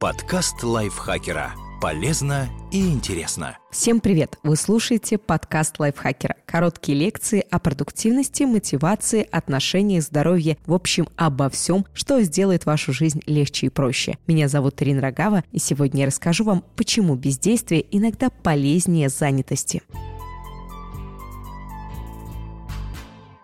Подкаст лайфхакера. Полезно и интересно. Всем привет! Вы слушаете подкаст лайфхакера. Короткие лекции о продуктивности, мотивации, отношениях, здоровье, в общем, обо всем, что сделает вашу жизнь легче и проще. Меня зовут Ирина Рогава, и сегодня я расскажу вам, почему бездействие иногда полезнее занятости.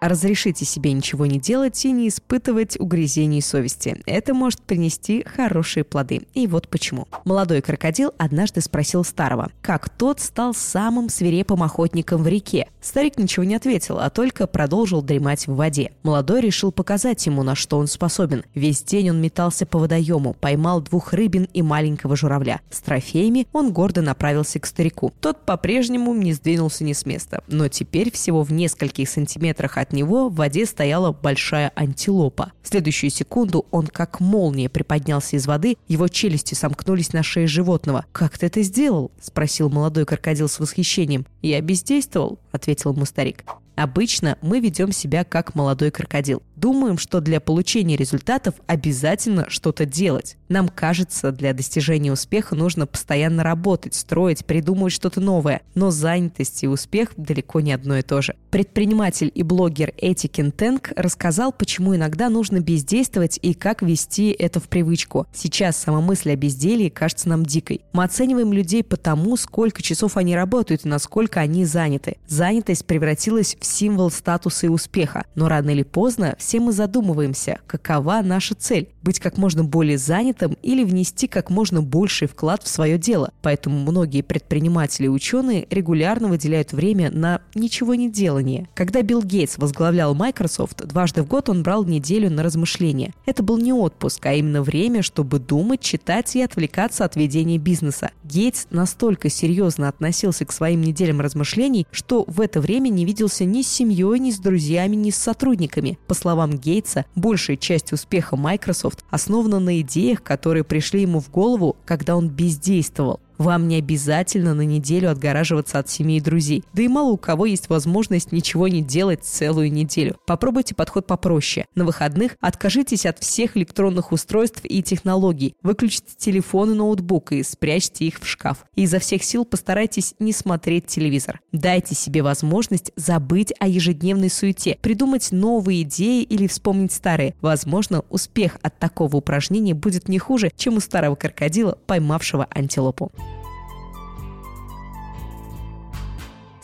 Разрешите себе ничего не делать и не испытывать угрызений совести. Это может принести хорошие плоды. И вот почему. Молодой крокодил однажды спросил старого, как тот стал самым свирепым охотником в реке. Старик ничего не ответил, а только продолжил дремать в воде. Молодой решил показать ему, на что он способен. Весь день он метался по водоему, поймал двух рыбин и маленького журавля. С трофеями он гордо направился к старику. Тот по-прежнему не сдвинулся ни с места, но теперь всего в нескольких сантиметрах от него в воде стояла большая антилопа. В следующую секунду он как молния приподнялся из воды, его челюсти сомкнулись на шее животного. «Как ты это сделал?» – спросил молодой крокодил с восхищением. «Я бездействовал», – ответил ему старик. Обычно мы ведем себя как молодой крокодил. Думаем, что для получения результатов обязательно что-то делать. Нам кажется, для достижения успеха нужно постоянно работать, строить, придумывать что-то новое. Но занятость и успех далеко не одно и то же. Предприниматель и блогер Эти Кентенг рассказал, почему иногда нужно бездействовать и как вести это в привычку. Сейчас сама мысль о безделии кажется нам дикой. Мы оцениваем людей по тому, сколько часов они работают и насколько они заняты. Занятость превратилась в символ статуса и успеха. Но рано или поздно все мы задумываемся, какова наша цель – быть как можно более занятым или внести как можно больший вклад в свое дело. Поэтому многие предприниматели и ученые регулярно выделяют время на ничего не делание. Когда Билл Гейтс возглавлял Microsoft, дважды в год он брал неделю на размышления. Это был не отпуск, а именно время, чтобы думать, читать и отвлекаться от ведения бизнеса. Гейтс настолько серьезно относился к своим неделям размышлений, что в это время не виделся ни с семьей, ни с друзьями, ни с сотрудниками. По словам Гейтса, большая часть успеха Microsoft основана на идеях, которые пришли ему в голову, когда он бездействовал. Вам не обязательно на неделю отгораживаться от семьи и друзей. Да и мало у кого есть возможность ничего не делать целую неделю. Попробуйте подход попроще. На выходных откажитесь от всех электронных устройств и технологий. Выключите телефон и ноутбук и спрячьте их в шкаф. И изо всех сил постарайтесь не смотреть телевизор. Дайте себе возможность забыть о ежедневной суете, придумать новые идеи или вспомнить старые. Возможно, успех от такого упражнения будет не хуже, чем у старого крокодила, поймавшего антилопу.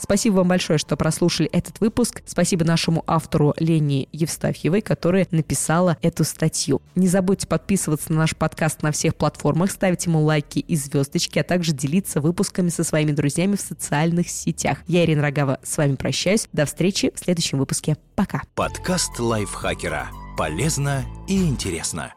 Спасибо вам большое, что прослушали этот выпуск. Спасибо нашему автору Лене Евстафьевой, которая написала эту статью. Не забудьте подписываться на наш подкаст на всех платформах, ставить ему лайки и звездочки, а также делиться выпусками со своими друзьями в социальных сетях. Я, Ирина Рогава, с вами прощаюсь. До встречи в следующем выпуске. Пока. Подкаст лайфхакера. Полезно и интересно.